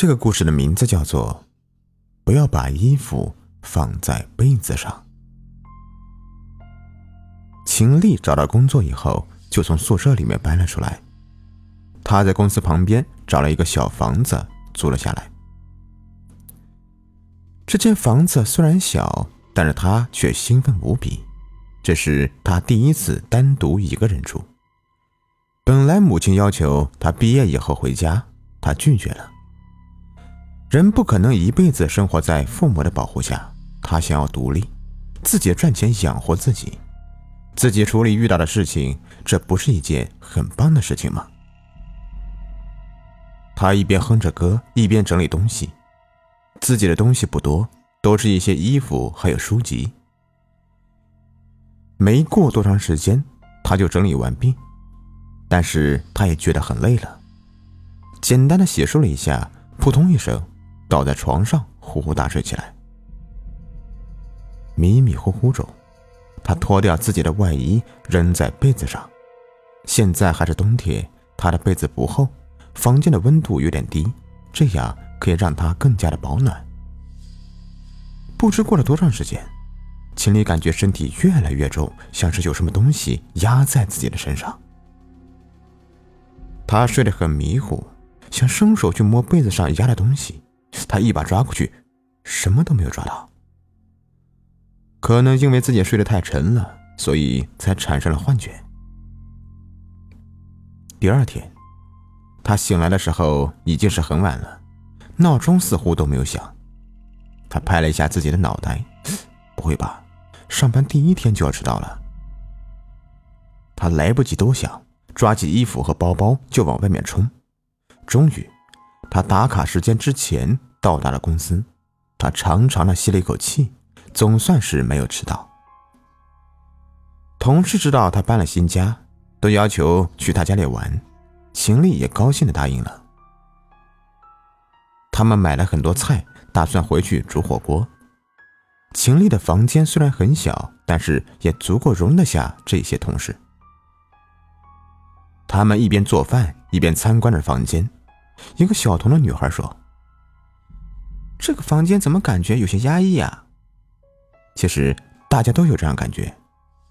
这个故事的名字叫做“不要把衣服放在被子上”。秦丽找到工作以后，就从宿舍里面搬了出来。她在公司旁边找了一个小房子租了下来。这间房子虽然小，但是她却兴奋无比。这是她第一次单独一个人住。本来母亲要求她毕业以后回家，她拒绝了。人不可能一辈子生活在父母的保护下，他想要独立，自己赚钱养活自己，自己处理遇到的事情，这不是一件很棒的事情吗？他一边哼着歌，一边整理东西，自己的东西不多，都是一些衣服还有书籍。没过多长时间，他就整理完毕，但是他也觉得很累了，简单的洗漱了一下，扑通一声。倒在床上呼呼大睡起来。迷迷糊糊中，他脱掉自己的外衣扔在被子上。现在还是冬天，他的被子不厚，房间的温度有点低，这样可以让他更加的保暖。不知过了多长时间，秦丽感觉身体越来越重，像是有什么东西压在自己的身上。他睡得很迷糊，想伸手去摸被子上压的东西。他一把抓过去，什么都没有抓到。可能因为自己睡得太沉了，所以才产生了幻觉。第二天，他醒来的时候已经是很晚了，闹钟似乎都没有响。他拍了一下自己的脑袋，不会吧？上班第一天就要迟到了？他来不及多想，抓起衣服和包包就往外面冲。终于。他打卡时间之前到达了公司，他长长的吸了一口气，总算是没有迟到。同事知道他搬了新家，都要求去他家里玩，秦丽也高兴的答应了。他们买了很多菜，打算回去煮火锅。秦丽的房间虽然很小，但是也足够容得下这些同事。他们一边做饭，一边参观着房间。一个小童的女孩说：“这个房间怎么感觉有些压抑啊？”其实大家都有这样感觉，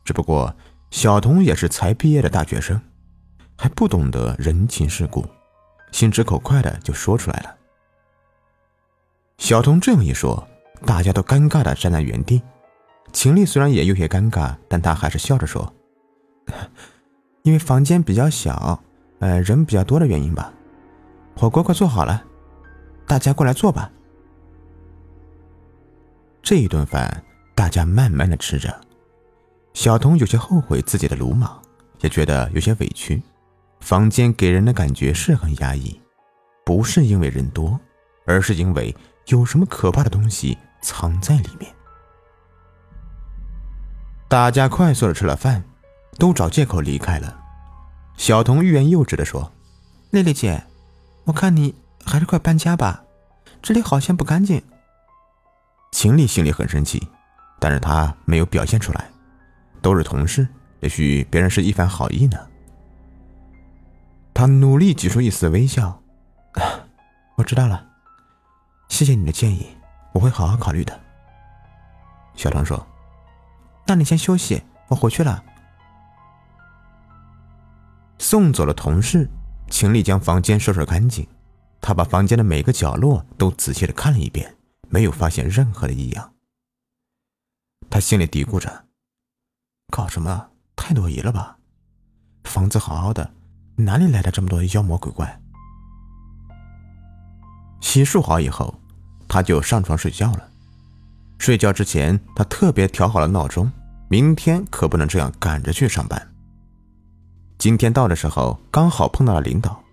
只不过小童也是才毕业的大学生，还不懂得人情世故，心直口快的就说出来了。小童这样一说，大家都尴尬的站在原地。秦丽虽然也有些尴尬，但她还是笑着说：“因为房间比较小，呃，人比较多的原因吧。”火锅快做好了，大家过来坐吧。这一顿饭，大家慢慢的吃着。小童有些后悔自己的鲁莽，也觉得有些委屈。房间给人的感觉是很压抑，不是因为人多，而是因为有什么可怕的东西藏在里面。大家快速的吃了饭，都找借口离开了。小童欲言又止的说：“丽丽姐。”我看你还是快搬家吧，这里好像不干净。秦丽心里很生气，但是她没有表现出来。都是同事，也许别人是一番好意呢。她努力挤出一丝微笑。我知道了，谢谢你的建议，我会好好考虑的。小唐说：“那你先休息，我回去了。”送走了同事。秦丽将房间收拾干净，她把房间的每个角落都仔细的看了一遍，没有发现任何的异样。她心里嘀咕着：“搞什么？太多疑了吧？房子好好的，哪里来的这么多妖魔鬼怪？”洗漱好以后，她就上床睡觉了。睡觉之前，她特别调好了闹钟，明天可不能这样赶着去上班。今天到的时候，刚好碰到了领导，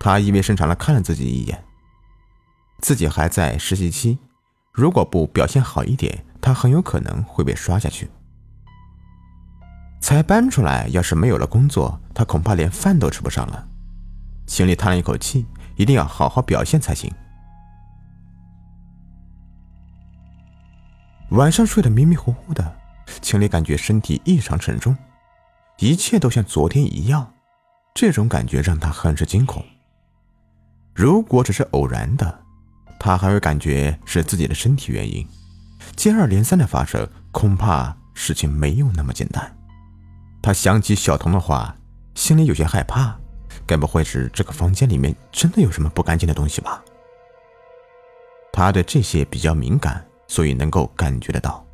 他意味深长的看了自己一眼。自己还在实习期，如果不表现好一点，他很有可能会被刷下去。才搬出来，要是没有了工作，他恐怕连饭都吃不上了。心里叹了一口气，一定要好好表现才行。晚上睡得迷迷糊糊的，秦丽感觉身体异常沉重。一切都像昨天一样，这种感觉让他很是惊恐。如果只是偶然的，他还会感觉是自己的身体原因。接二连三的发生，恐怕事情没有那么简单。他想起小童的话，心里有些害怕，该不会是这个房间里面真的有什么不干净的东西吧？他对这些比较敏感，所以能够感觉得到。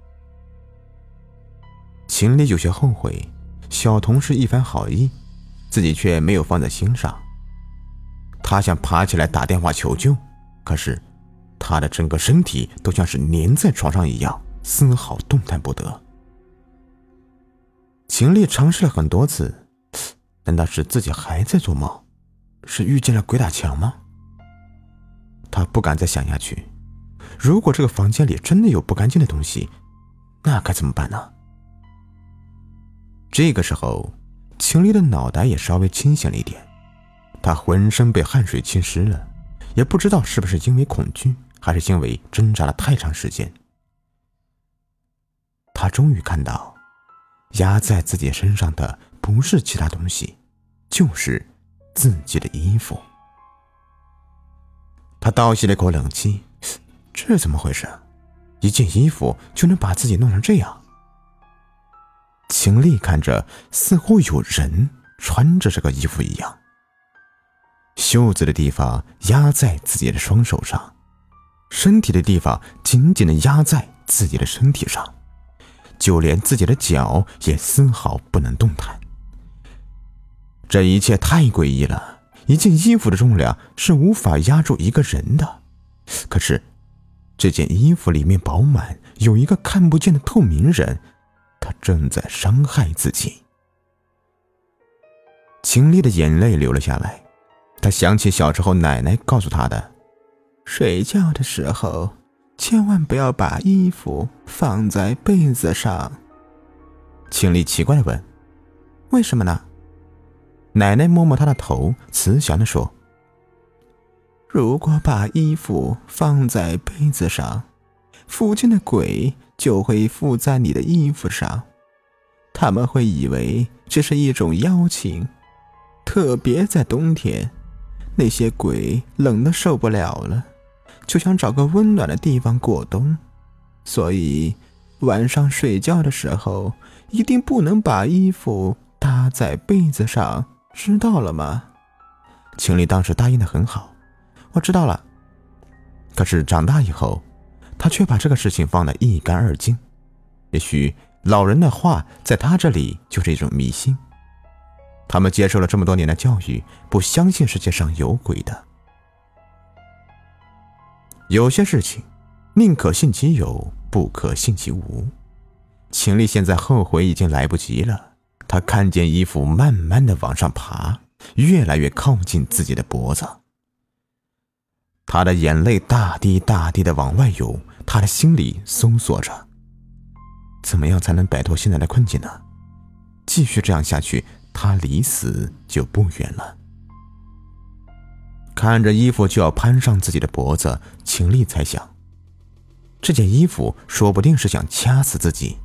秦丽有些后悔，小童是一番好意，自己却没有放在心上。他想爬起来打电话求救，可是。他的整个身体都像是粘在床上一样，丝毫动弹不得。秦丽尝试了很多次，难道是自己还在做梦？是遇见了鬼打墙吗？他不敢再想下去。如果这个房间里真的有不干净的东西，那该怎么办呢？这个时候，秦丽的脑袋也稍微清醒了一点，她浑身被汗水浸湿了，也不知道是不是因为恐惧。还是因为挣扎了太长时间，他终于看到，压在自己身上的不是其他东西，就是自己的衣服。他倒吸了一口冷气，这怎么回事？一件衣服就能把自己弄成这样？秦丽看着，似乎有人穿着这个衣服一样，袖子的地方压在自己的双手上。身体的地方紧紧的压在自己的身体上，就连自己的脚也丝毫不能动弹。这一切太诡异了！一件衣服的重量是无法压住一个人的，可是这件衣服里面饱满有一个看不见的透明人，他正在伤害自己。秦丽的眼泪流了下来，她想起小时候奶奶告诉她的。睡觉的时候，千万不要把衣服放在被子上。秦丽奇怪的问：“为什么呢？”奶奶摸摸他的头，慈祥的说：“如果把衣服放在被子上，附近的鬼就会附在你的衣服上，他们会以为这是一种邀请，特别在冬天，那些鬼冷的受不了了。”就想找个温暖的地方过冬，所以晚上睡觉的时候一定不能把衣服搭在被子上，知道了吗？情侣当时答应的很好，我知道了。可是长大以后，他却把这个事情放得一干二净。也许老人的话在他这里就是一种迷信，他们接受了这么多年的教育，不相信世界上有鬼的。有些事情，宁可信其有，不可信其无。秦丽现在后悔已经来不及了。她看见衣服慢慢的往上爬，越来越靠近自己的脖子。她的眼泪大滴大滴的往外涌，他的心里搜索着：怎么样才能摆脱现在的困境呢？继续这样下去，他离死就不远了。看着衣服就要攀上自己的脖子，秦丽猜想，这件衣服说不定是想掐死自己。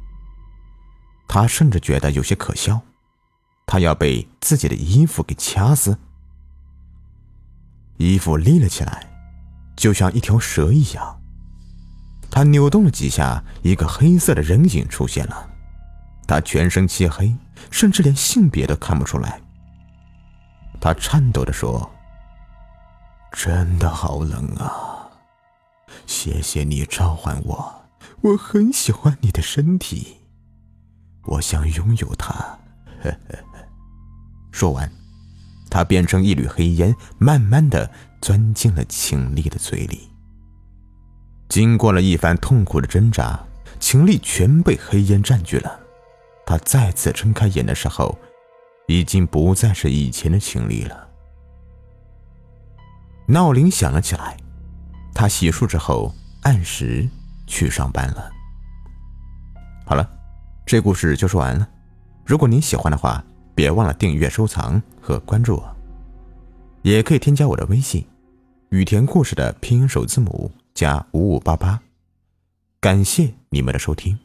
他甚至觉得有些可笑，他要被自己的衣服给掐死。衣服立了起来，就像一条蛇一样。他扭动了几下，一个黑色的人影出现了。他全身漆黑，甚至连性别都看不出来。他颤抖着说。真的好冷啊！谢谢你召唤我，我很喜欢你的身体，我想拥有它。呵呵。说完，他变成一缕黑烟，慢慢的钻进了秦丽的嘴里。经过了一番痛苦的挣扎，秦丽全被黑烟占据了。他再次睁开眼的时候，已经不再是以前的秦丽了。闹铃响了起来，他洗漱之后按时去上班了。好了，这故事就说完了。如果您喜欢的话，别忘了订阅、收藏和关注我。也可以添加我的微信“雨田故事”的拼音首字母加五五八八。感谢你们的收听。